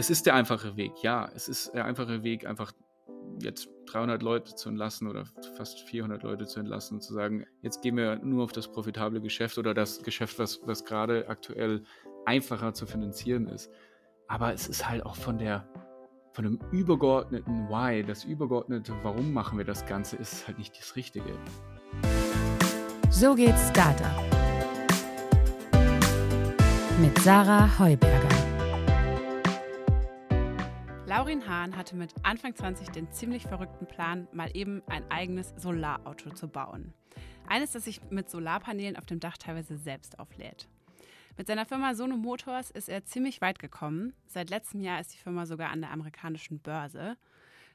Es ist der einfache Weg, ja. Es ist der einfache Weg, einfach jetzt 300 Leute zu entlassen oder fast 400 Leute zu entlassen und zu sagen, jetzt gehen wir nur auf das profitable Geschäft oder das Geschäft, was, was gerade aktuell einfacher zu finanzieren ist. Aber es ist halt auch von der von dem übergeordneten Why, das übergeordnete Warum machen wir das Ganze, ist halt nicht das Richtige. So geht's Startup. Mit Sarah Heuberger. Laurin Hahn hatte mit Anfang 20 den ziemlich verrückten Plan, mal eben ein eigenes Solarauto zu bauen. Eines, das sich mit Solarpanelen auf dem Dach teilweise selbst auflädt. Mit seiner Firma Sono Motors ist er ziemlich weit gekommen. Seit letztem Jahr ist die Firma sogar an der amerikanischen Börse.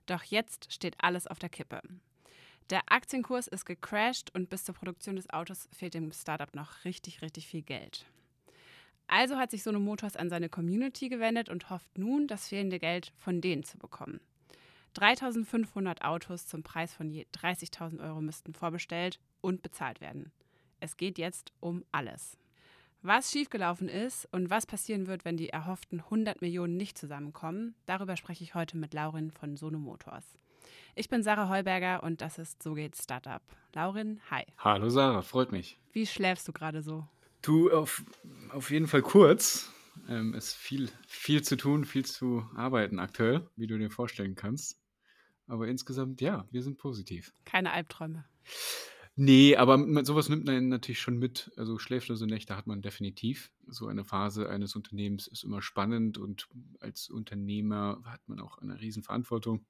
Doch jetzt steht alles auf der Kippe. Der Aktienkurs ist gecrashed und bis zur Produktion des Autos fehlt dem Startup noch richtig, richtig viel Geld. Also hat sich Sono Motors an seine Community gewendet und hofft nun, das fehlende Geld von denen zu bekommen. 3500 Autos zum Preis von je 30.000 Euro müssten vorbestellt und bezahlt werden. Es geht jetzt um alles. Was schiefgelaufen ist und was passieren wird, wenn die erhofften 100 Millionen nicht zusammenkommen, darüber spreche ich heute mit Laurin von Sono Motors. Ich bin Sarah Heuberger und das ist So geht Startup. Laurin, hi. Hallo Sarah, freut mich. Wie schläfst du gerade so? Du, auf, auf jeden Fall kurz. Ähm, es ist viel, viel zu tun, viel zu arbeiten aktuell, wie du dir vorstellen kannst. Aber insgesamt, ja, wir sind positiv. Keine Albträume. Nee, aber sowas nimmt man natürlich schon mit. Also schläflose Nächte hat man definitiv. So eine Phase eines Unternehmens ist immer spannend und als Unternehmer hat man auch eine Riesenverantwortung.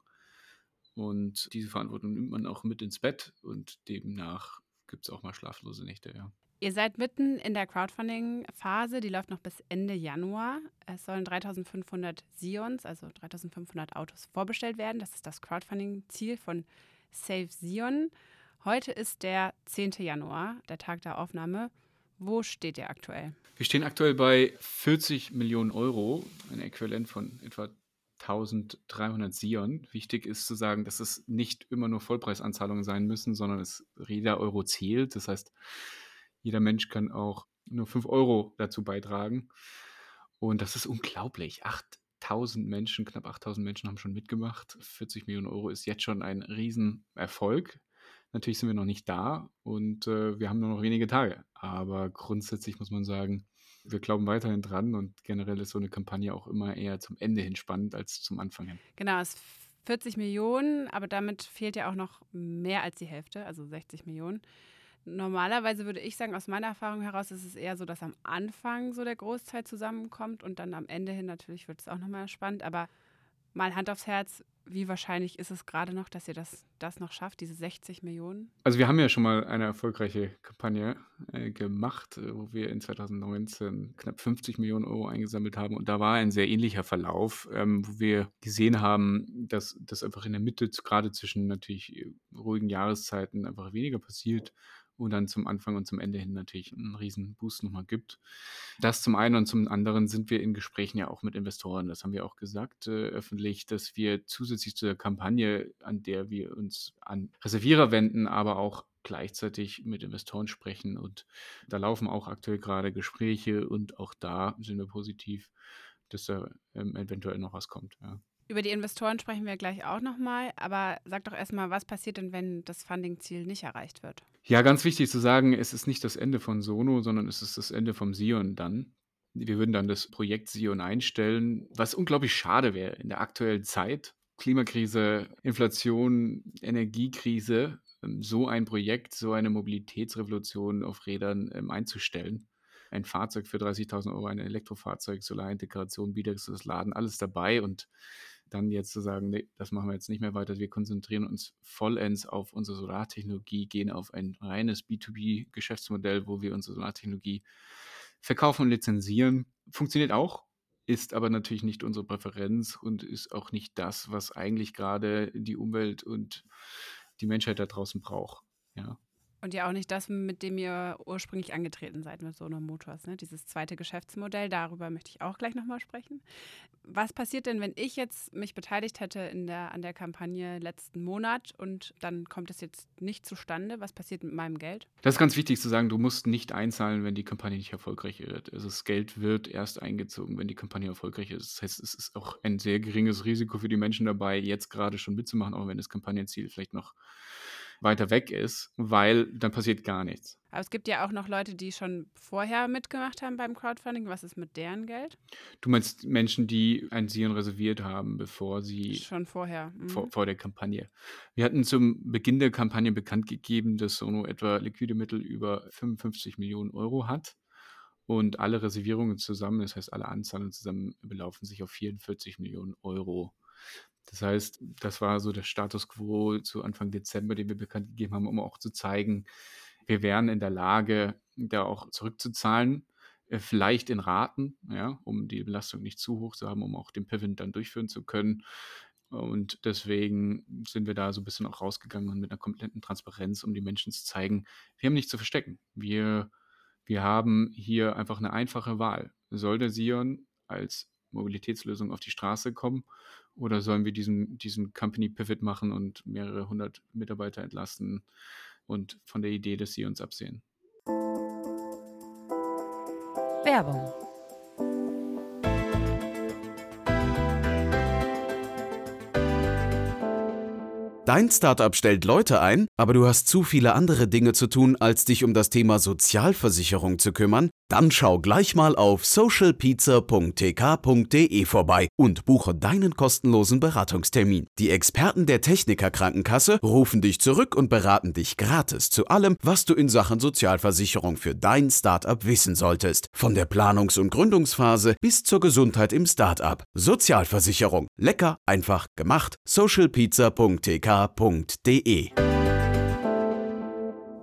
Und diese Verantwortung nimmt man auch mit ins Bett und demnach gibt es auch mal schlaflose Nächte, ja. Ihr seid mitten in der Crowdfunding-Phase, die läuft noch bis Ende Januar. Es sollen 3500 Sions, also 3500 Autos, vorbestellt werden. Das ist das Crowdfunding-Ziel von Save Sion. Heute ist der 10. Januar, der Tag der Aufnahme. Wo steht ihr aktuell? Wir stehen aktuell bei 40 Millionen Euro, ein Äquivalent von etwa 1300 Sion. Wichtig ist zu sagen, dass es nicht immer nur Vollpreisanzahlungen sein müssen, sondern es jeder Euro zählt. Das heißt, jeder Mensch kann auch nur 5 Euro dazu beitragen. Und das ist unglaublich. 8000 Menschen, knapp 8000 Menschen haben schon mitgemacht. 40 Millionen Euro ist jetzt schon ein Riesenerfolg. Natürlich sind wir noch nicht da und äh, wir haben nur noch wenige Tage. Aber grundsätzlich muss man sagen, wir glauben weiterhin dran und generell ist so eine Kampagne auch immer eher zum Ende hin spannend als zum Anfang hin. Genau, es 40 Millionen, aber damit fehlt ja auch noch mehr als die Hälfte, also 60 Millionen. Normalerweise würde ich sagen, aus meiner Erfahrung heraus ist es eher so, dass am Anfang so der Großteil zusammenkommt und dann am Ende hin natürlich wird es auch nochmal spannend. Aber mal Hand aufs Herz, wie wahrscheinlich ist es gerade noch, dass ihr das, das noch schafft, diese 60 Millionen? Also wir haben ja schon mal eine erfolgreiche Kampagne äh, gemacht, äh, wo wir in 2019 knapp 50 Millionen Euro eingesammelt haben. Und da war ein sehr ähnlicher Verlauf, ähm, wo wir gesehen haben, dass das einfach in der Mitte, gerade zwischen natürlich äh, ruhigen Jahreszeiten, einfach weniger passiert und dann zum Anfang und zum Ende hin natürlich einen riesen Boost nochmal gibt. Das zum einen und zum anderen sind wir in Gesprächen ja auch mit Investoren. Das haben wir auch gesagt äh, öffentlich, dass wir zusätzlich zu der Kampagne, an der wir uns an Reservierer wenden, aber auch gleichzeitig mit Investoren sprechen. Und da laufen auch aktuell gerade Gespräche und auch da sind wir positiv, dass da ähm, eventuell noch was kommt. Ja. Über die Investoren sprechen wir gleich auch nochmal, aber sag doch erstmal, was passiert denn, wenn das Funding-Ziel nicht erreicht wird? Ja, ganz wichtig zu sagen, es ist nicht das Ende von Sono, sondern es ist das Ende vom Sion dann. Wir würden dann das Projekt Sion einstellen, was unglaublich schade wäre in der aktuellen Zeit. Klimakrise, Inflation, Energiekrise, ähm, so ein Projekt, so eine Mobilitätsrevolution auf Rädern ähm, einzustellen ein Fahrzeug für 30.000 Euro, ein Elektrofahrzeug, Solarintegration, bidirektionales Laden, alles dabei. Und dann jetzt zu sagen, nee, das machen wir jetzt nicht mehr weiter. Wir konzentrieren uns vollends auf unsere Solartechnologie, gehen auf ein reines B2B-Geschäftsmodell, wo wir unsere Solartechnologie verkaufen und lizenzieren. Funktioniert auch, ist aber natürlich nicht unsere Präferenz und ist auch nicht das, was eigentlich gerade die Umwelt und die Menschheit da draußen braucht. Ja. Und ja auch nicht das, mit dem ihr ursprünglich angetreten seid mit Sono Motors, ne? dieses zweite Geschäftsmodell. Darüber möchte ich auch gleich nochmal sprechen. Was passiert denn, wenn ich jetzt mich beteiligt hätte in der, an der Kampagne letzten Monat und dann kommt es jetzt nicht zustande? Was passiert mit meinem Geld? Das ist ganz wichtig zu sagen, du musst nicht einzahlen, wenn die Kampagne nicht erfolgreich wird. Also das Geld wird erst eingezogen, wenn die Kampagne erfolgreich ist. Das heißt, es ist auch ein sehr geringes Risiko für die Menschen dabei, jetzt gerade schon mitzumachen, auch wenn das Kampagnenziel vielleicht noch weiter weg ist, weil dann passiert gar nichts. Aber es gibt ja auch noch Leute, die schon vorher mitgemacht haben beim Crowdfunding. Was ist mit deren Geld? Du meinst Menschen, die ein Sion reserviert haben, bevor sie. Schon vorher. Mhm. Vor, vor, der Kampagne. Wir hatten zum Beginn der Kampagne bekannt gegeben, dass Sono etwa liquide Mittel über 55 Millionen Euro hat. Und alle Reservierungen zusammen, das heißt alle Anzahlungen zusammen, belaufen sich auf 44 Millionen Euro. Das heißt, das war so der Status quo zu Anfang Dezember, den wir bekannt gegeben haben, um auch zu zeigen, wir wären in der Lage, da auch zurückzuzahlen, äh, vielleicht in Raten, ja, um die Belastung nicht zu hoch zu haben, um auch den Pivot dann durchführen zu können. Und deswegen sind wir da so ein bisschen auch rausgegangen mit einer kompletten Transparenz, um die Menschen zu zeigen, wir haben nichts zu verstecken. Wir, wir haben hier einfach eine einfache Wahl. Soll der Sion als Mobilitätslösung auf die Straße kommen oder sollen wir diesen, diesen Company Pivot machen und mehrere hundert Mitarbeiter entlasten und von der Idee, dass sie uns absehen? Werbung Dein Startup stellt Leute ein, aber du hast zu viele andere Dinge zu tun, als dich um das Thema Sozialversicherung zu kümmern? Dann schau gleich mal auf socialpizza.tk.de vorbei und buche deinen kostenlosen Beratungstermin. Die Experten der Techniker Krankenkasse rufen dich zurück und beraten dich gratis zu allem, was du in Sachen Sozialversicherung für dein Startup wissen solltest. Von der Planungs- und Gründungsphase bis zur Gesundheit im Startup. Sozialversicherung. Lecker, einfach gemacht. socialpizza.tk.de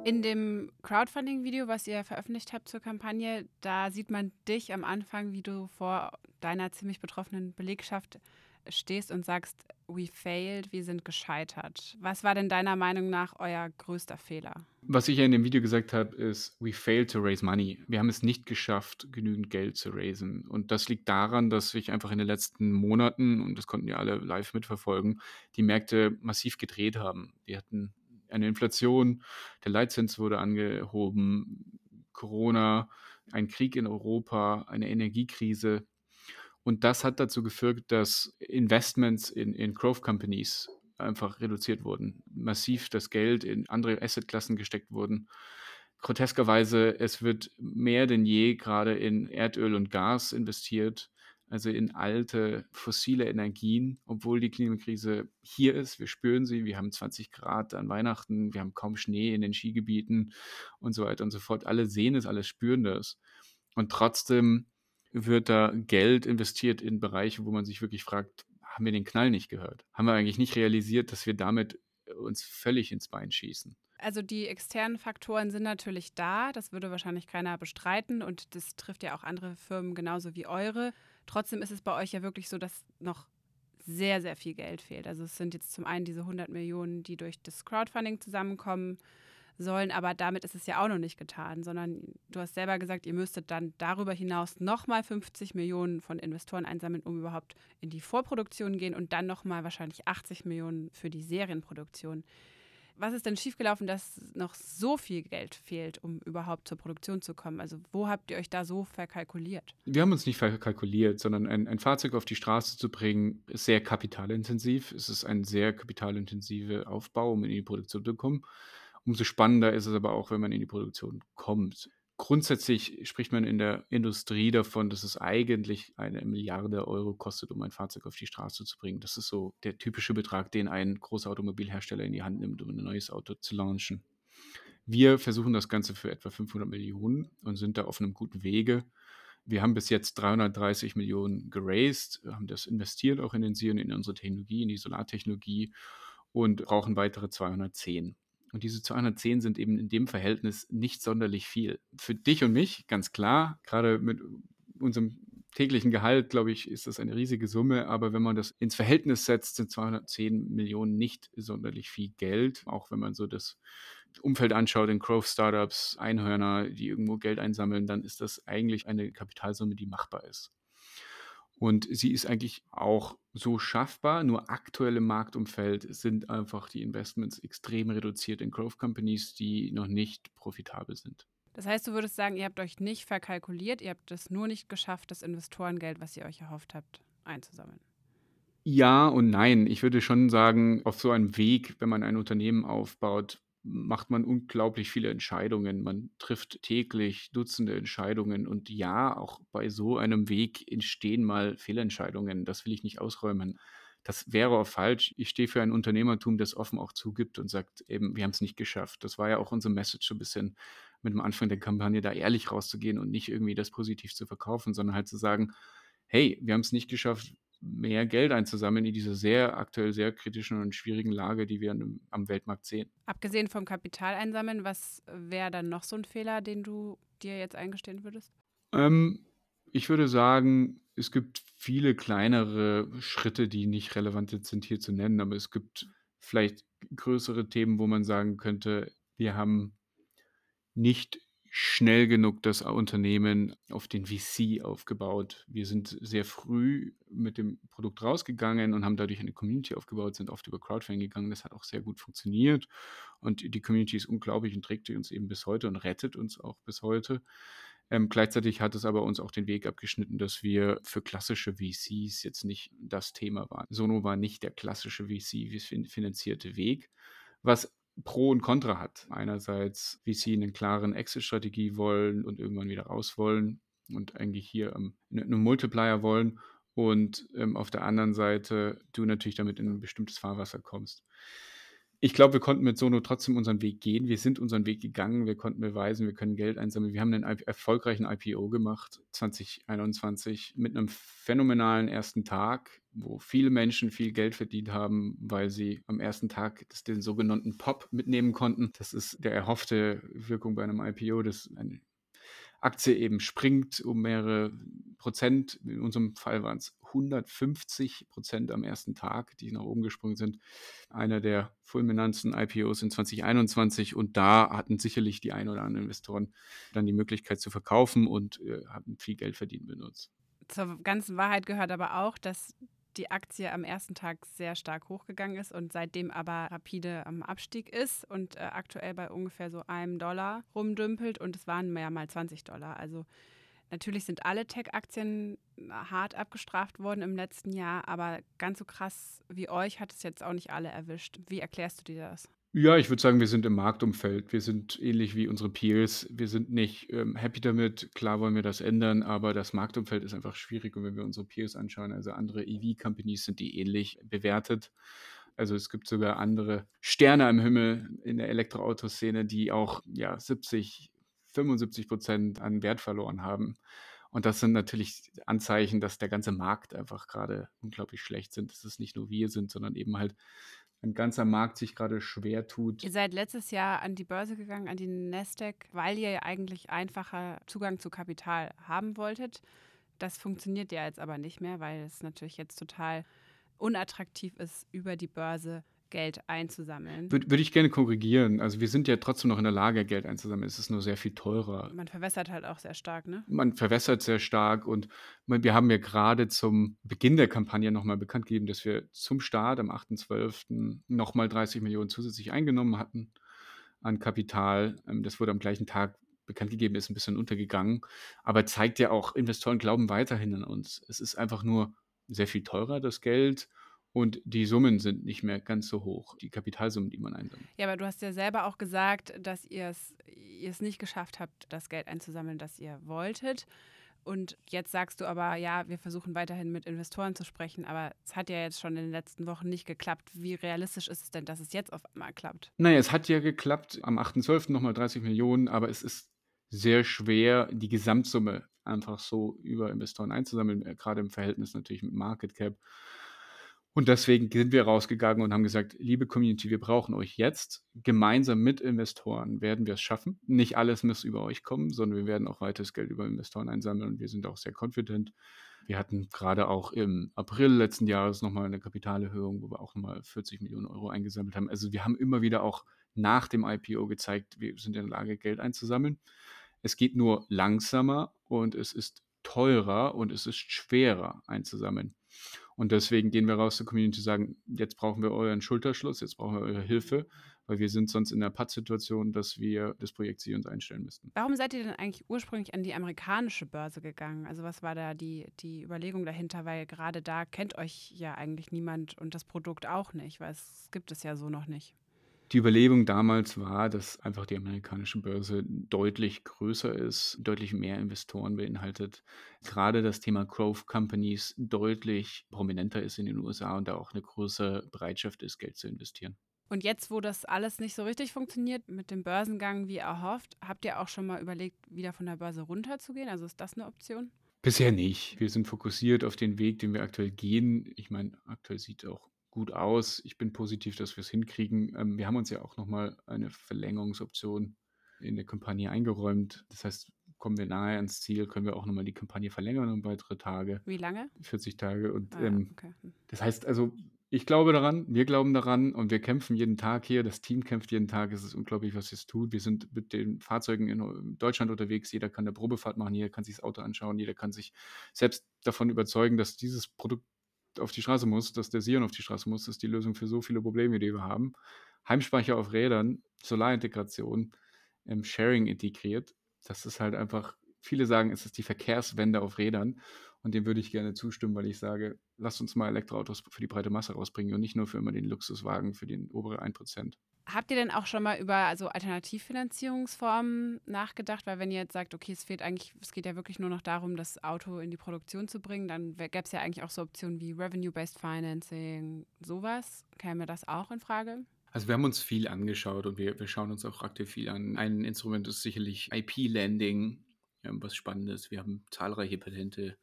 in dem Crowdfunding-Video, was ihr veröffentlicht habt zur Kampagne, da sieht man dich am Anfang, wie du vor deiner ziemlich betroffenen Belegschaft stehst und sagst, we failed, wir sind gescheitert. Was war denn deiner Meinung nach euer größter Fehler? Was ich ja in dem Video gesagt habe, ist, we failed to raise money. Wir haben es nicht geschafft, genügend Geld zu raisen. Und das liegt daran, dass sich einfach in den letzten Monaten, und das konnten ja alle live mitverfolgen, die Märkte massiv gedreht haben. Wir hatten eine Inflation, der Leitzins wurde angehoben, Corona, ein Krieg in Europa, eine Energiekrise. Und das hat dazu geführt, dass Investments in, in Growth Companies einfach reduziert wurden. Massiv das Geld in andere Assetklassen gesteckt wurden. Groteskerweise, es wird mehr denn je gerade in Erdöl und Gas investiert also in alte fossile Energien, obwohl die Klimakrise hier ist. Wir spüren sie, wir haben 20 Grad an Weihnachten, wir haben kaum Schnee in den Skigebieten und so weiter und so fort. Alle sehen es, alle spüren das. Und trotzdem wird da Geld investiert in Bereiche, wo man sich wirklich fragt, haben wir den Knall nicht gehört? Haben wir eigentlich nicht realisiert, dass wir damit uns völlig ins Bein schießen? Also die externen Faktoren sind natürlich da, das würde wahrscheinlich keiner bestreiten und das trifft ja auch andere Firmen genauso wie eure. Trotzdem ist es bei euch ja wirklich so, dass noch sehr, sehr viel Geld fehlt. Also es sind jetzt zum einen diese 100 Millionen, die durch das Crowdfunding zusammenkommen sollen, aber damit ist es ja auch noch nicht getan, sondern du hast selber gesagt, ihr müsstet dann darüber hinaus nochmal 50 Millionen von Investoren einsammeln, um überhaupt in die Vorproduktion gehen und dann nochmal wahrscheinlich 80 Millionen für die Serienproduktion. Was ist denn schiefgelaufen, dass noch so viel Geld fehlt, um überhaupt zur Produktion zu kommen? Also wo habt ihr euch da so verkalkuliert? Wir haben uns nicht verkalkuliert, sondern ein, ein Fahrzeug auf die Straße zu bringen, ist sehr kapitalintensiv. Es ist ein sehr kapitalintensiver Aufbau, um in die Produktion zu kommen. Umso spannender ist es aber auch, wenn man in die Produktion kommt. Grundsätzlich spricht man in der Industrie davon, dass es eigentlich eine Milliarde Euro kostet, um ein Fahrzeug auf die Straße zu bringen. Das ist so der typische Betrag, den ein großer Automobilhersteller in die Hand nimmt, um ein neues Auto zu launchen. Wir versuchen das Ganze für etwa 500 Millionen und sind da auf einem guten Wege. Wir haben bis jetzt 330 Millionen geraced, haben das investiert auch in den Sion, in unsere Technologie, in die Solartechnologie und brauchen weitere 210. Und diese 210 sind eben in dem Verhältnis nicht sonderlich viel. Für dich und mich, ganz klar, gerade mit unserem täglichen Gehalt, glaube ich, ist das eine riesige Summe. Aber wenn man das ins Verhältnis setzt, sind 210 Millionen nicht sonderlich viel Geld. Auch wenn man so das Umfeld anschaut, in Growth-Startups, Einhörner, die irgendwo Geld einsammeln, dann ist das eigentlich eine Kapitalsumme, die machbar ist. Und sie ist eigentlich auch so schaffbar, nur aktuell im Marktumfeld sind einfach die Investments extrem reduziert in Growth Companies, die noch nicht profitabel sind. Das heißt, du würdest sagen, ihr habt euch nicht verkalkuliert, ihr habt es nur nicht geschafft, das Investorengeld, was ihr euch erhofft habt, einzusammeln. Ja und nein. Ich würde schon sagen, auf so einem Weg, wenn man ein Unternehmen aufbaut, macht man unglaublich viele Entscheidungen. Man trifft täglich Dutzende Entscheidungen. Und ja, auch bei so einem Weg entstehen mal Fehlentscheidungen. Das will ich nicht ausräumen. Das wäre auch falsch. Ich stehe für ein Unternehmertum, das offen auch zugibt und sagt eben, wir haben es nicht geschafft. Das war ja auch unser Message so ein bisschen mit dem Anfang der Kampagne, da ehrlich rauszugehen und nicht irgendwie das positiv zu verkaufen, sondern halt zu sagen, hey, wir haben es nicht geschafft, mehr Geld einzusammeln in dieser sehr aktuell sehr kritischen und schwierigen Lage, die wir am Weltmarkt sehen. Abgesehen vom Kapital einsammeln, was wäre dann noch so ein Fehler, den du dir jetzt eingestehen würdest? Ähm, ich würde sagen, es gibt viele kleinere Schritte, die nicht relevant sind hier zu nennen, aber es gibt vielleicht größere Themen, wo man sagen könnte, wir haben nicht schnell genug das Unternehmen auf den VC aufgebaut. Wir sind sehr früh mit dem Produkt rausgegangen und haben dadurch eine Community aufgebaut, sind oft über Crowdfunding gegangen. Das hat auch sehr gut funktioniert und die Community ist unglaublich und trägt uns eben bis heute und rettet uns auch bis heute. Ähm, gleichzeitig hat es aber uns auch den Weg abgeschnitten, dass wir für klassische VCs jetzt nicht das Thema waren. Sono war nicht der klassische VC-finanzierte Weg, was Pro und Contra hat. Einerseits, wie sie eine klaren Exit-Strategie wollen und irgendwann wieder raus wollen und eigentlich hier ähm, einen Multiplier wollen und ähm, auf der anderen Seite du natürlich damit in ein bestimmtes Fahrwasser kommst ich glaube, wir konnten mit Sono trotzdem unseren Weg gehen. Wir sind unseren Weg gegangen. Wir konnten beweisen, wir können Geld einsammeln. Wir haben einen erfolgreichen IPO gemacht 2021 mit einem phänomenalen ersten Tag, wo viele Menschen viel Geld verdient haben, weil sie am ersten Tag den sogenannten Pop mitnehmen konnten. Das ist der erhoffte Wirkung bei einem IPO, dass eine Aktie eben springt um mehrere Prozent. In unserem Fall waren es 150 Prozent am ersten Tag, die nach oben gesprungen sind. Einer der fulminanten IPOs in 2021 und da hatten sicherlich die ein oder anderen Investoren dann die Möglichkeit zu verkaufen und äh, haben viel Geld verdient uns. Zur ganzen Wahrheit gehört aber auch, dass die Aktie am ersten Tag sehr stark hochgegangen ist und seitdem aber rapide am Abstieg ist und äh, aktuell bei ungefähr so einem Dollar rumdümpelt und es waren mehr mal 20 Dollar. Also Natürlich sind alle Tech-Aktien hart abgestraft worden im letzten Jahr, aber ganz so krass wie euch hat es jetzt auch nicht alle erwischt. Wie erklärst du dir das? Ja, ich würde sagen, wir sind im Marktumfeld. Wir sind ähnlich wie unsere Peers. Wir sind nicht ähm, happy damit. Klar wollen wir das ändern, aber das Marktumfeld ist einfach schwierig. Und wenn wir unsere Peers anschauen, also andere EV-Companies sind die ähnlich bewertet. Also es gibt sogar andere Sterne am Himmel in der Elektroautoszene, die auch ja 70, 75 Prozent an Wert verloren haben. Und das sind natürlich Anzeichen, dass der ganze Markt einfach gerade unglaublich schlecht sind. Dass es nicht nur wir sind, sondern eben halt ein ganzer Markt sich gerade schwer tut. Ihr seid letztes Jahr an die Börse gegangen, an die Nasdaq, weil ihr eigentlich einfacher Zugang zu Kapital haben wolltet. Das funktioniert ja jetzt aber nicht mehr, weil es natürlich jetzt total unattraktiv ist, über die Börse Geld einzusammeln. Würde, würde ich gerne korrigieren. Also wir sind ja trotzdem noch in der Lage, Geld einzusammeln. Es ist nur sehr viel teurer. Man verwässert halt auch sehr stark, ne? Man verwässert sehr stark und wir haben ja gerade zum Beginn der Kampagne nochmal bekannt gegeben, dass wir zum Start am 8.12. nochmal 30 Millionen zusätzlich eingenommen hatten an Kapital. Ähm, das wurde am gleichen Tag bekannt gegeben, ist ein bisschen untergegangen, aber zeigt ja auch, Investoren glauben weiterhin an uns. Es ist einfach nur sehr viel teurer, das Geld und die Summen sind nicht mehr ganz so hoch, die Kapitalsummen, die man einsammelt. Ja, aber du hast ja selber auch gesagt, dass ihr es nicht geschafft habt, das Geld einzusammeln, das ihr wolltet. Und jetzt sagst du aber, ja, wir versuchen weiterhin mit Investoren zu sprechen, aber es hat ja jetzt schon in den letzten Wochen nicht geklappt. Wie realistisch ist es denn, dass es jetzt auf einmal klappt? Naja, es hat ja geklappt, am 8.12. nochmal 30 Millionen, aber es ist sehr schwer, die Gesamtsumme einfach so über Investoren einzusammeln, äh, gerade im Verhältnis natürlich mit Market Cap. Und deswegen sind wir rausgegangen und haben gesagt, liebe Community, wir brauchen euch jetzt. Gemeinsam mit Investoren werden wir es schaffen. Nicht alles muss über euch kommen, sondern wir werden auch weiteres Geld über Investoren einsammeln und wir sind auch sehr confident. Wir hatten gerade auch im April letzten Jahres nochmal eine Kapitalerhöhung, wo wir auch nochmal 40 Millionen Euro eingesammelt haben. Also wir haben immer wieder auch nach dem IPO gezeigt, wir sind in der Lage, Geld einzusammeln. Es geht nur langsamer und es ist teurer und es ist schwerer einzusammeln. Und deswegen gehen wir raus zur Community und sagen, jetzt brauchen wir euren Schulterschluss, jetzt brauchen wir eure Hilfe, weil wir sind sonst in der Pattsituation, dass wir das Projekt Sie uns einstellen müssten. Warum seid ihr denn eigentlich ursprünglich an die amerikanische Börse gegangen? Also was war da die, die Überlegung dahinter? Weil gerade da kennt euch ja eigentlich niemand und das Produkt auch nicht, weil es gibt es ja so noch nicht. Die Überlegung damals war, dass einfach die amerikanische Börse deutlich größer ist, deutlich mehr Investoren beinhaltet. Gerade das Thema Growth Companies deutlich prominenter ist in den USA und da auch eine größere Bereitschaft ist, Geld zu investieren. Und jetzt, wo das alles nicht so richtig funktioniert mit dem Börsengang wie erhofft, habt ihr auch schon mal überlegt, wieder von der Börse runterzugehen? Also ist das eine Option? Bisher nicht. Wir sind fokussiert auf den Weg, den wir aktuell gehen. Ich meine, aktuell sieht auch gut aus. Ich bin positiv, dass wir es hinkriegen. Ähm, wir haben uns ja auch nochmal eine Verlängerungsoption in der Kampagne eingeräumt. Das heißt, kommen wir nahe ans Ziel, können wir auch nochmal die Kampagne verlängern um weitere Tage. Wie lange? 40 Tage. Und Ah, ähm, okay. Hm. das heißt also, ich glaube daran, wir glauben daran und wir kämpfen jeden Tag hier. Das Team kämpft jeden Tag. Es ist unglaublich, was es tut. Wir sind mit den Fahrzeugen in Deutschland unterwegs. Jeder kann eine Probefahrt machen, jeder kann sich das Auto anschauen, jeder kann sich selbst davon überzeugen, dass dieses Produkt auf die Straße muss, dass der Sion auf die Straße muss. Ist die Lösung für so viele Probleme, die wir haben. Heimspeicher auf Rädern, Solarintegration, ähm, Sharing integriert. Das ist halt einfach, viele sagen, es ist die Verkehrswende auf Rädern. Und dem würde ich gerne zustimmen, weil ich sage, lasst uns mal Elektroautos für die breite Masse rausbringen und nicht nur für immer den Luxuswagen für den oberen 1%. Habt ihr denn auch schon mal über also Alternativfinanzierungsformen nachgedacht? Weil wenn ihr jetzt sagt, okay, es fehlt eigentlich, es geht ja wirklich nur noch darum, das Auto in die Produktion zu bringen, dann gäbe es ja eigentlich auch so Optionen wie Revenue-Based Financing, sowas. Käme das auch in Frage? Also wir haben uns viel angeschaut und wir, wir schauen uns auch aktiv viel an. Ein Instrument ist sicherlich IP-Landing, ähm, was spannend ist. Wir haben zahlreiche Patente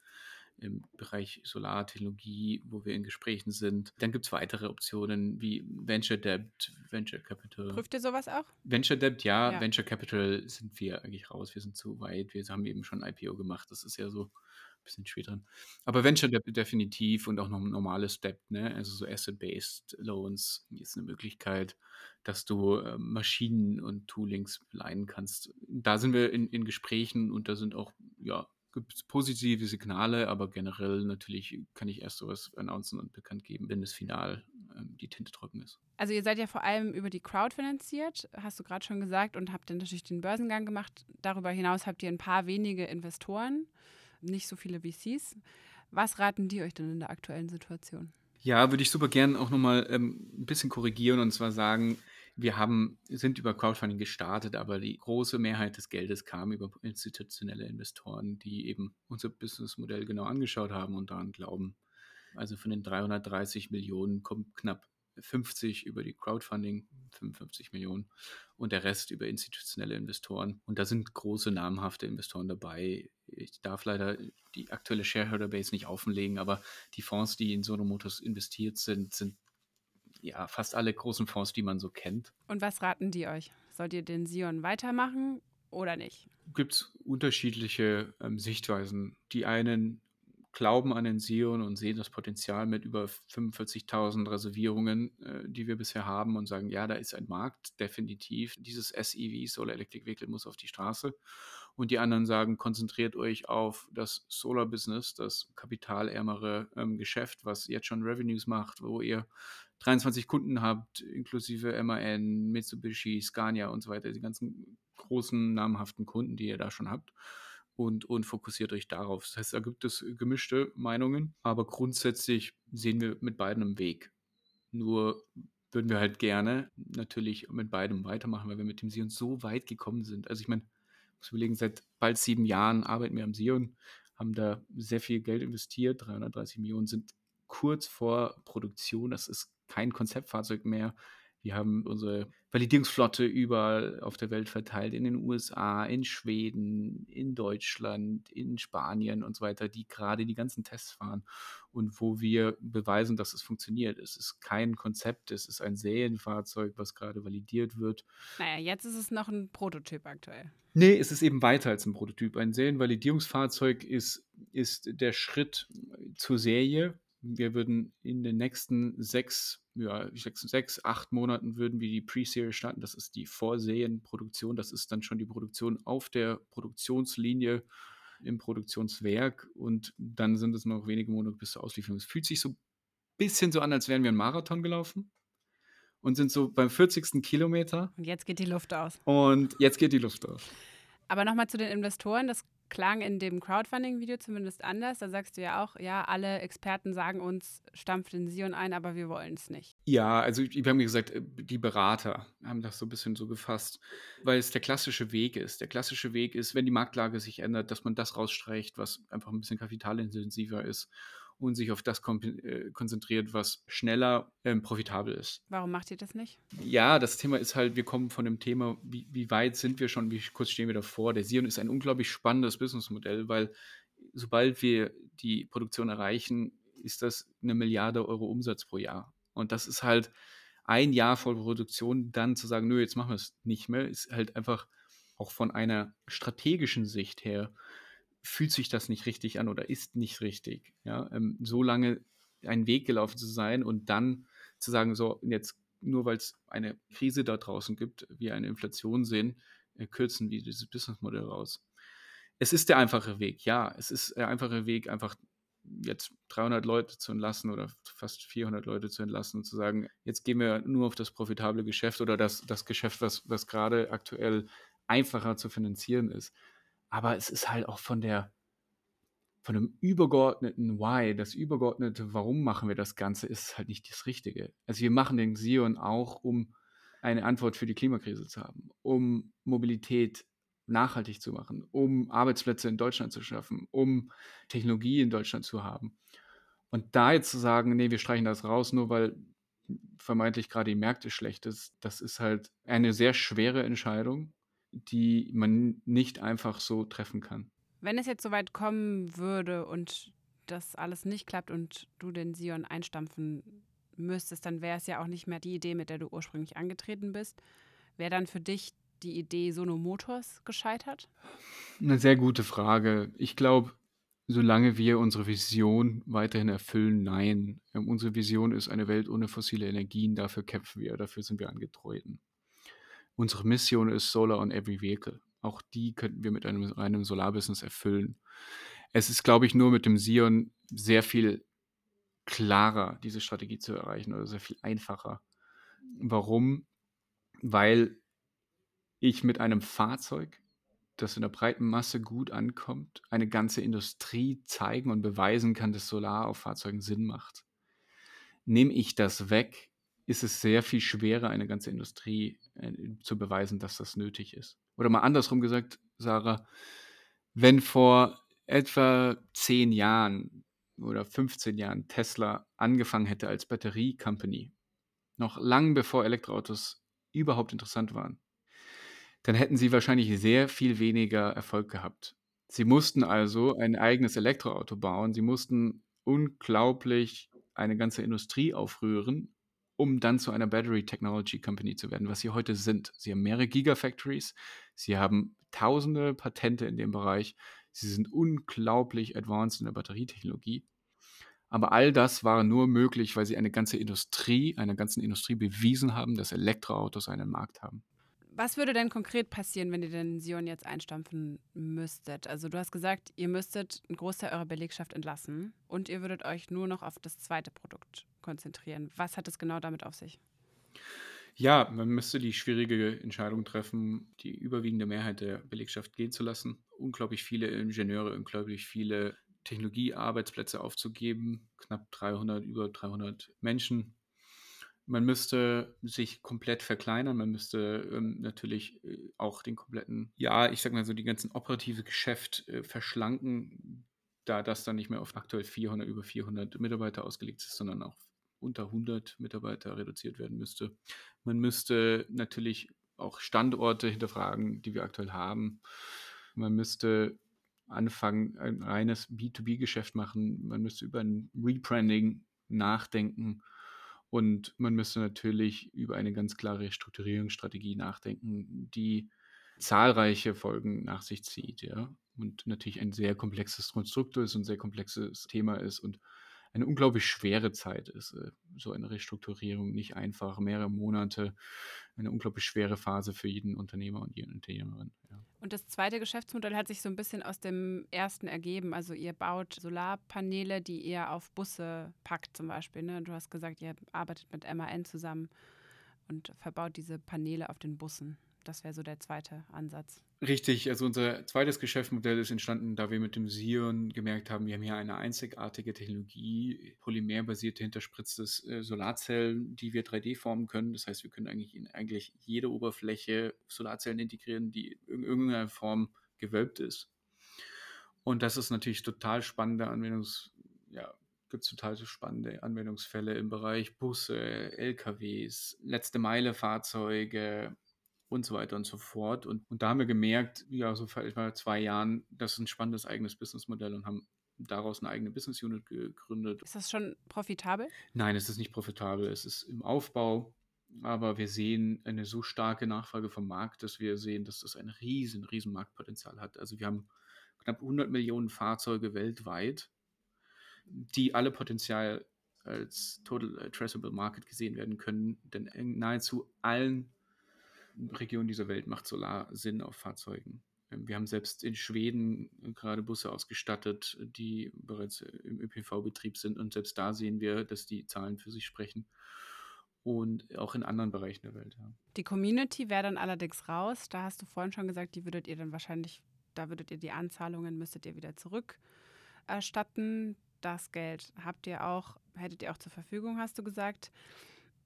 im Bereich Solartechnologie, wo wir in Gesprächen sind. Dann gibt es weitere Optionen wie Venture Debt, Venture Capital. Prüft ihr sowas auch? Venture Debt, ja, Ja. Venture Capital sind wir eigentlich raus. Wir sind zu weit. Wir haben eben schon IPO gemacht. Das ist ja so ein bisschen später. Aber Venture Debt definitiv und auch noch ein normales Debt, ne? Also so Asset-Based Loans ist eine Möglichkeit, dass du äh, Maschinen und Toolings leihen kannst. Da sind wir in, in Gesprächen und da sind auch, ja, gibt es positive Signale, aber generell natürlich kann ich erst sowas announcen und bekannt geben, wenn es final ähm, die Tinte trocken ist. Also ihr seid ja vor allem über die Crowd finanziert, hast du gerade schon gesagt, und habt dann natürlich den Börsengang gemacht. Darüber hinaus habt ihr ein paar wenige Investoren, nicht so viele VCs. Was raten die euch denn in der aktuellen Situation? Ja, würde ich super gern auch nochmal ähm, ein bisschen korrigieren und zwar sagen, wir haben, sind über Crowdfunding gestartet, aber die große Mehrheit des Geldes kam über institutionelle Investoren, die eben unser Businessmodell genau angeschaut haben und daran glauben. Also von den 330 Millionen kommt knapp 50 über die Crowdfunding, 55 Millionen und der Rest über institutionelle Investoren. Und da sind große namhafte Investoren dabei. Ich darf leider die aktuelle Shareholder-Base nicht offenlegen, aber die Fonds, die in Sono Motors investiert sind, sind ja fast alle großen Fonds, die man so kennt. Und was raten die euch? Sollt ihr den Sion weitermachen oder nicht? Gibt es unterschiedliche ähm, Sichtweisen. Die einen glauben an den Sion und sehen das Potenzial mit über 45.000 Reservierungen, äh, die wir bisher haben und sagen, ja, da ist ein Markt, definitiv. Dieses SEV, Solar Electric Vehicle, muss auf die Straße. Und die anderen sagen, konzentriert euch auf das Solar-Business, das kapitalärmere ähm, Geschäft, was jetzt schon Revenues macht, wo ihr 23 Kunden habt, inklusive MAN, Mitsubishi, Scania und so weiter, die ganzen großen namhaften Kunden, die ihr da schon habt. Und, und fokussiert euch darauf. Das heißt, da gibt es gemischte Meinungen, aber grundsätzlich sehen wir mit beiden im Weg. Nur würden wir halt gerne natürlich mit beidem weitermachen, weil wir mit dem Sion so weit gekommen sind. Also ich meine, muss überlegen, seit bald sieben Jahren arbeiten wir am Sion, haben da sehr viel Geld investiert, 330 Millionen sind kurz vor Produktion, das ist kein Konzeptfahrzeug mehr. Wir haben unsere Validierungsflotte überall auf der Welt verteilt, in den USA, in Schweden, in Deutschland, in Spanien und so weiter, die gerade die ganzen Tests fahren und wo wir beweisen, dass es funktioniert. Es ist kein Konzept, es ist ein Serienfahrzeug, was gerade validiert wird. Naja, jetzt ist es noch ein Prototyp aktuell. Nee, es ist eben weiter als ein Prototyp. Ein Serienvalidierungsfahrzeug ist, ist der Schritt zur Serie. Wir würden in den nächsten sechs ja, sechs, sechs, acht Monaten würden wir die Pre-Serie starten. Das ist die Vorsehenproduktion. Das ist dann schon die Produktion auf der Produktionslinie im Produktionswerk. Und dann sind es noch wenige Monate bis zur Auslieferung. Es fühlt sich so ein bisschen so an, als wären wir einen Marathon gelaufen und sind so beim 40. Kilometer. Und jetzt geht die Luft aus. Und jetzt geht die Luft aus. Aber nochmal zu den Investoren. Das klang in dem Crowdfunding-Video zumindest anders. Da sagst du ja auch, ja, alle Experten sagen uns, stampft den Sion ein, aber wir wollen es nicht. Ja, also wir haben gesagt, äh, die Berater haben das so ein bisschen so gefasst, weil es der klassische Weg ist. Der klassische Weg ist, wenn die Marktlage sich ändert, dass man das rausstreicht, was einfach ein bisschen kapitalintensiver ist und sich auf das äh, konzentriert, was schneller ähm, profitabel ist. Warum macht ihr das nicht? Ja, das Thema ist halt, wir kommen von dem Thema, wie, wie weit sind wir schon, wie kurz stehen wir davor. Der Sion ist ein unglaublich spannendes Businessmodell, weil sobald wir die Produktion erreichen, ist das eine Milliarde Euro Umsatz pro Jahr. Und das ist halt ein Jahr voll Produktion, dann zu sagen, nö, jetzt machen wir es nicht mehr, ist halt einfach auch von einer strategischen Sicht her fühlt sich das nicht richtig an oder ist nicht richtig. Ja? Ähm, so lange einen Weg gelaufen zu sein und dann zu sagen, so, jetzt nur weil es eine Krise da draußen gibt, wir eine Inflation sehen, äh, kürzen wir dieses Businessmodell raus. Es ist der einfache Weg, ja. Es ist der einfache Weg, einfach jetzt 300 Leute zu entlassen oder fast 400 Leute zu entlassen und zu sagen, jetzt gehen wir nur auf das profitable Geschäft oder das, das Geschäft, was, was gerade aktuell einfacher zu finanzieren ist. Aber es ist halt auch von der, von dem übergeordneten Why, das übergeordnete Warum machen wir das Ganze, ist halt nicht das Richtige. Also wir machen den Sion auch, um eine Antwort für die Klimakrise zu haben, um Mobilität nachhaltig zu machen, um Arbeitsplätze in Deutschland zu schaffen, um Technologie in Deutschland zu haben. Und da jetzt zu sagen, nee, wir streichen das raus, nur weil vermeintlich gerade die Märkte schlecht ist, das ist halt eine sehr schwere Entscheidung, die man nicht einfach so treffen kann. Wenn es jetzt soweit kommen würde und das alles nicht klappt und du den Sion einstampfen müsstest, dann wäre es ja auch nicht mehr die Idee, mit der du ursprünglich angetreten bist. Wäre dann für dich die Idee Sono Motors gescheitert? Eine sehr gute Frage. Ich glaube, solange wir unsere Vision weiterhin erfüllen, nein. Ähm, unsere Vision ist eine Welt ohne fossile Energien. Dafür kämpfen wir, dafür sind wir angetreten. Unsere Mission ist Solar on Every Vehicle. Auch die könnten wir mit einem reinen Solarbusiness erfüllen. Es ist, glaube ich, nur mit dem Sion sehr viel klarer, diese Strategie zu erreichen oder sehr viel einfacher. Warum? Weil ich mit einem Fahrzeug, das in der breiten Masse gut ankommt, eine ganze Industrie zeigen und beweisen kann, dass Solar auf Fahrzeugen Sinn macht. Nehme ich das weg, ist es sehr viel schwerer, eine ganze Industrie äh, zu beweisen, dass das nötig ist. Oder mal andersrum gesagt, Sarah, wenn vor etwa zehn Jahren oder 15 Jahren Tesla angefangen hätte als Batterie-Company, noch lang bevor Elektroautos überhaupt interessant waren, dann hätten sie wahrscheinlich sehr viel weniger Erfolg gehabt. Sie mussten also ein eigenes Elektroauto bauen. Sie mussten unglaublich eine ganze Industrie aufrühren, um dann zu einer Battery Technology Company zu werden, was sie heute sind. Sie haben mehrere Gigafactories, sie haben tausende Patente in dem Bereich, sie sind unglaublich advanced in der Batterietechnologie. Aber all das war nur möglich, weil sie eine ganze Industrie, einer ganzen Industrie bewiesen haben, dass Elektroautos einen Markt haben. Was würde denn konkret passieren, wenn ihr den Sion jetzt einstampfen müsstet? Also du hast gesagt, ihr müsstet einen Großteil eurer Belegschaft entlassen und ihr würdet euch nur noch auf das zweite Produkt konzentrieren. Was hat es genau damit auf sich? Ja, man müsste die schwierige Entscheidung treffen, die überwiegende Mehrheit der Belegschaft gehen zu lassen. Unglaublich viele Ingenieure, unglaublich viele Technologiearbeitsplätze aufzugeben. Knapp 300, über 300 Menschen man müsste sich komplett verkleinern, man müsste ähm, natürlich äh, auch den kompletten, ja, ich sag mal so, die ganzen operative Geschäft äh, verschlanken, da das dann nicht mehr auf aktuell 400, über 400 Mitarbeiter ausgelegt ist, sondern auch unter 100 Mitarbeiter reduziert werden müsste. Man müsste natürlich auch Standorte hinterfragen, die wir aktuell haben. Man müsste anfangen, ein reines B2B-Geschäft machen. Man müsste über ein Rebranding nachdenken und man müsste natürlich über eine ganz klare Strukturierungsstrategie nachdenken, die zahlreiche Folgen nach sich zieht, ja. Und natürlich ein sehr komplexes Konstrukt ist und sehr komplexes Thema ist und eine unglaublich schwere Zeit ist. Äh, so eine Restrukturierung nicht einfach, mehrere Monate, eine unglaublich schwere Phase für jeden Unternehmer und jede Unternehmerin. Ja. Und das zweite Geschäftsmodell hat sich so ein bisschen aus dem ersten ergeben. Also ihr baut Solarpaneele, die ihr auf Busse packt zum Beispiel. Ne? Du hast gesagt, ihr arbeitet mit MAN zusammen und verbaut diese Paneele auf den Bussen. Das wäre so der zweite Ansatz. Richtig, also unser zweites Geschäftsmodell ist entstanden, da wir mit dem Sion gemerkt haben, wir haben hier eine einzigartige Technologie, polymerbasierte hinterspritzte äh, Solarzellen, die wir 3D formen können. Das heißt, wir können eigentlich in eigentlich jede Oberfläche Solarzellen integrieren, die in irgendeiner Form gewölbt ist. Und das ist natürlich total spannende Anwendungs, ja, gibt es total spannende Anwendungsfälle im Bereich Busse, LKWs, letzte Meile Fahrzeuge, und so weiter und so fort. Und, und da haben wir gemerkt, ja, so vor etwa zwei Jahren, das ist ein spannendes eigenes Businessmodell und haben daraus eine eigene Business Unit gegründet. Ist das schon profitabel? Nein, es ist nicht profitabel. Es ist im Aufbau, aber wir sehen eine so starke Nachfrage vom Markt, dass wir sehen, dass das ein riesen, riesen Marktpotenzial hat. Also wir haben knapp 100 Millionen Fahrzeuge weltweit, die alle Potenzial als Total Addressable Market gesehen werden können, denn in nahezu allen Region dieser Welt macht Solar Sinn auf Fahrzeugen. Ähm, wir haben selbst in Schweden gerade Busse ausgestattet, die bereits im ÖPV-Betrieb sind. Und selbst da sehen wir, dass die Zahlen für sich sprechen. Und auch in anderen Bereichen der Welt. Ja. Die Community wäre dann allerdings raus. Da hast du vorhin schon gesagt, die würdet ihr dann wahrscheinlich, da würdet ihr die Anzahlungen, müsstet ihr wieder zurückerstatten. Das Geld habt ihr auch, hättet ihr auch zur Verfügung, hast du gesagt.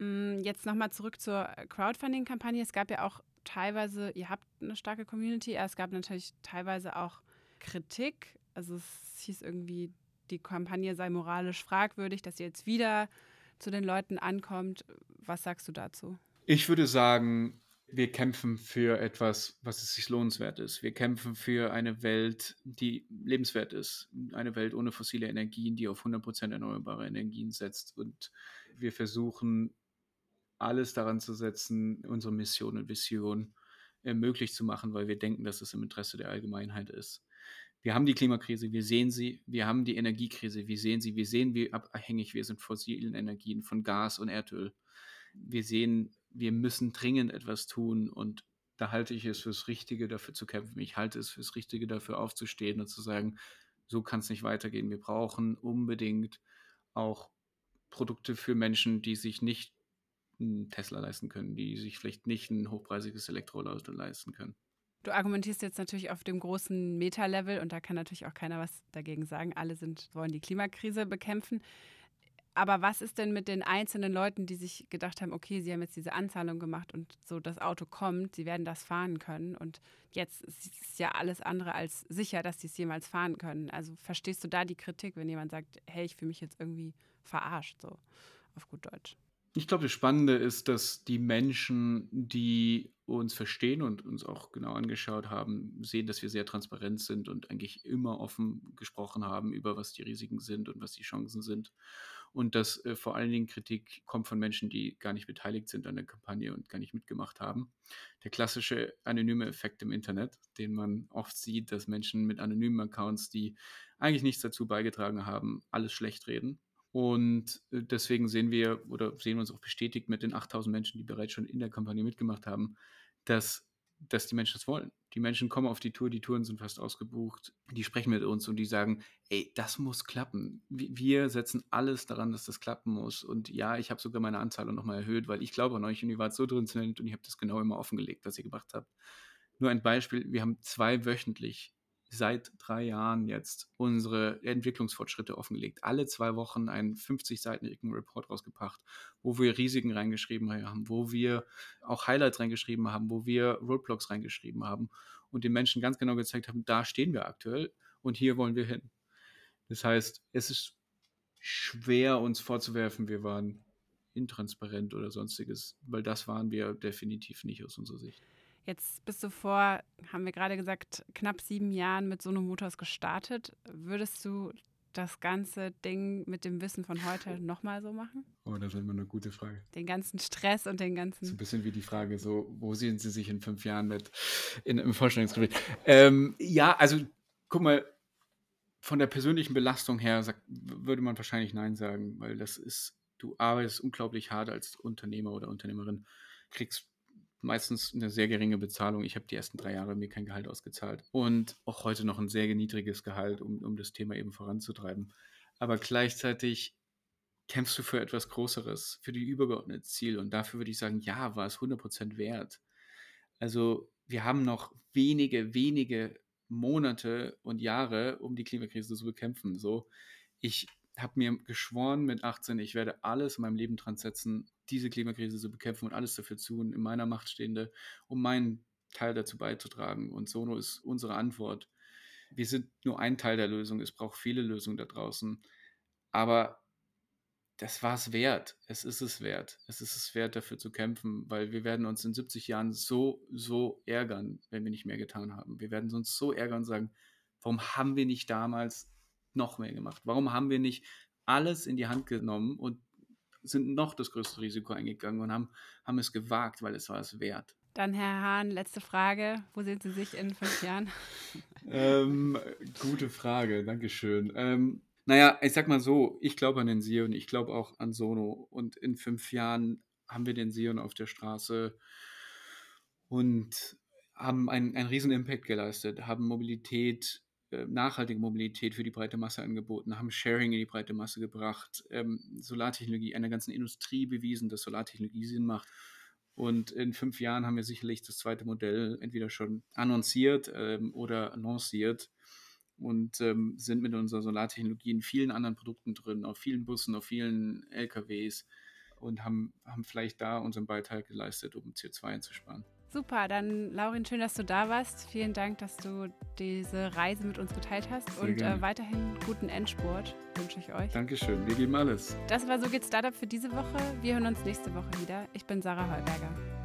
Mm, jetzt nochmal zurück zur Crowdfunding-Kampagne. Es gab ja auch teilweise, ihr habt eine starke Community, es gab natürlich teilweise auch Kritik. Also es hieß irgendwie, die Kampagne sei moralisch fragwürdig, dass sie jetzt wieder zu den Leuten ankommt. Was sagst du dazu? Ich würde sagen, wir kämpfen für etwas, was es sich lohnenswert ist. Wir kämpfen für eine Welt, die lebenswert ist. Eine Welt ohne fossile Energien, die auf 100% erneuerbare Energien setzt. Und wir versuchen alles daran zu setzen, unsere Mission und Vision äh, möglich zu machen, weil wir denken, dass es im Interesse der Allgemeinheit ist. Wir haben die Klimakrise, wir sehen sie, wir haben die Energiekrise, wir sehen sie, wir sehen, wie abhängig wir sind von fossilen Energien, von Gas und Erdöl. Wir sehen, wir müssen dringend etwas tun und da halte ich es fürs Richtige, dafür zu kämpfen. Ich halte es fürs Richtige, dafür aufzustehen und zu sagen, so kann es nicht weitergehen. Wir brauchen unbedingt auch Produkte für Menschen, die sich nicht einen Tesla leisten können, die sich vielleicht nicht ein hochpreisiges Elektroauto leisten können. Du argumentierst jetzt natürlich auf dem großen Meta-Level und da kann natürlich auch keiner was dagegen sagen. Alle sind, wollen die Klimakrise bekämpfen. Aber was ist denn mit den einzelnen Leuten, die sich gedacht haben, okay, sie haben jetzt diese Anzahlung gemacht und so das Auto kommt, sie werden das fahren können und jetzt ist es ja alles andere als sicher, dass sie es jemals fahren können. Also verstehst du da die Kritik, wenn jemand sagt, hey, ich fühle mich jetzt irgendwie verarscht, so auf gut Deutsch? Ich glaube, das Spannende ist, dass die Menschen, die uns verstehen und uns auch genau angeschaut haben, sehen, dass wir sehr transparent sind und eigentlich immer offen gesprochen haben über was die Risiken sind und was die Chancen sind. Und dass äh, vor allen Dingen Kritik kommt von Menschen, die gar nicht beteiligt sind an der Kampagne und gar nicht mitgemacht haben. Der klassische anonyme Effekt im Internet, den man oft sieht, dass Menschen mit anonymen Accounts, die eigentlich nichts dazu beigetragen haben, alles schlecht reden und äh, deswegen sehen wir oder sehen uns auch bestätigt mit den 8000 Menschen, die bereits schon in der Kampagne mitgemacht haben, dass, dass die Menschen das wollen. Die Menschen kommen auf die Tour, die Touren sind fast ausgebucht, die sprechen mit uns und die sagen, ey, das muss klappen. Wir setzen alles daran, dass das klappen muss. Und ja, ich habe sogar meine Anzahlung nochmal erhöht, weil ich glaube an euch und ihr wart so drin und ich habe das genau immer offengelegt, was ihr gemacht habt. Nur ein Beispiel, wir haben zwei wöchentlich seit drei Jahren jetzt unsere Entwicklungsfortschritte offengelegt. Alle zwei Wochen einen 50-seitigen Report rausgebracht, wo wir Risiken reingeschrieben haben, wo wir auch Highlights reingeschrieben haben, wo wir Roadblocks reingeschrieben haben und den Menschen ganz genau gezeigt haben, da stehen wir aktuell und hier wollen wir hin. Das heißt, es ist schwer uns vorzuwerfen, wir waren intransparent oder sonstiges, weil das waren wir definitiv nicht aus unserer Sicht. Jetzt bist du vor, haben wir gerade gesagt, knapp sieben Jahren mit Sono Motors gestartet. Würdest du das ganze Ding mit dem Wissen von heute nochmal so machen? Oh, das ist immer eine gute Frage. Den ganzen Stress und den ganzen. So ein bisschen wie die Frage, so, wo sehen Sie sich in fünf Jahren mit in, im Vorstellungsgespräch? Ähm, ja, also guck mal, von der persönlichen Belastung her sagt, würde man wahrscheinlich Nein sagen, weil das ist, du arbeitest unglaublich hart als Unternehmer oder Unternehmerin, kriegst meistens eine sehr geringe Bezahlung. Ich habe die ersten drei Jahre mir kein Gehalt ausgezahlt und auch heute noch ein sehr niedriges Gehalt, um, um das Thema eben voranzutreiben. Aber gleichzeitig kämpfst du für etwas Größeres, für die übergeordnete Ziel. Und dafür würde ich sagen, ja, war es 100% wert. Also wir haben noch wenige, wenige Monate und Jahre, um die Klimakrise zu bekämpfen. So, ich habe mir geschworen mit 18, ich werde alles in meinem Leben dran setzen, diese Klimakrise zu bekämpfen und alles dafür tun, in meiner Macht stehende, um meinen Teil dazu beizutragen. Und Sono ist unsere Antwort. Wir sind nur ein Teil der Lösung. Es braucht viele Lösungen da draußen. Aber das war es wert. Es ist es wert. Es ist es wert, dafür zu kämpfen, weil wir werden uns in 70 Jahren so, so ärgern, wenn wir nicht mehr getan haben. Wir werden uns so ärgern und sagen, warum haben wir nicht damals noch mehr gemacht? Warum haben wir nicht alles in die Hand genommen und sind noch das größte Risiko eingegangen und haben, haben es gewagt, weil es war es wert. Dann, Herr Hahn, letzte Frage. Wo sehen Sie sich in fünf Jahren? ähm, gute Frage, Dankeschön. Ähm, naja, ich sag mal so, ich glaube an den Sion, ich glaube auch an Sono. Und in fünf Jahren haben wir den Sion auf der Straße und haben einen, einen riesen Impact geleistet, haben Mobilität, nachhaltige Mobilität für die breite Masse angeboten, haben Sharing in die breite Masse gebracht, ähm, Solartechnologie, einer ganzen Industrie bewiesen, dass Solartechnologie Sinn macht. Und in fünf Jahren haben wir sicherlich das zweite Modell entweder schon annonciert ähm, oder lanciert und ähm, sind mit unserer Solartechnologie in vielen anderen Produkten drin, auf vielen Bussen, auf vielen LKWs und haben, haben vielleicht da unseren Beitrag geleistet, um CO2 einzusparen. Super, dann Laurin, schön, dass du da warst. Vielen Dank, dass du diese Reise mit uns geteilt hast Sehr und äh, weiterhin guten Endspurt wünsche ich euch. Dankeschön, wir geben alles. Das war So geht Startup für diese Woche. Wir hören uns nächste Woche wieder. Ich bin Sarah Heuberger.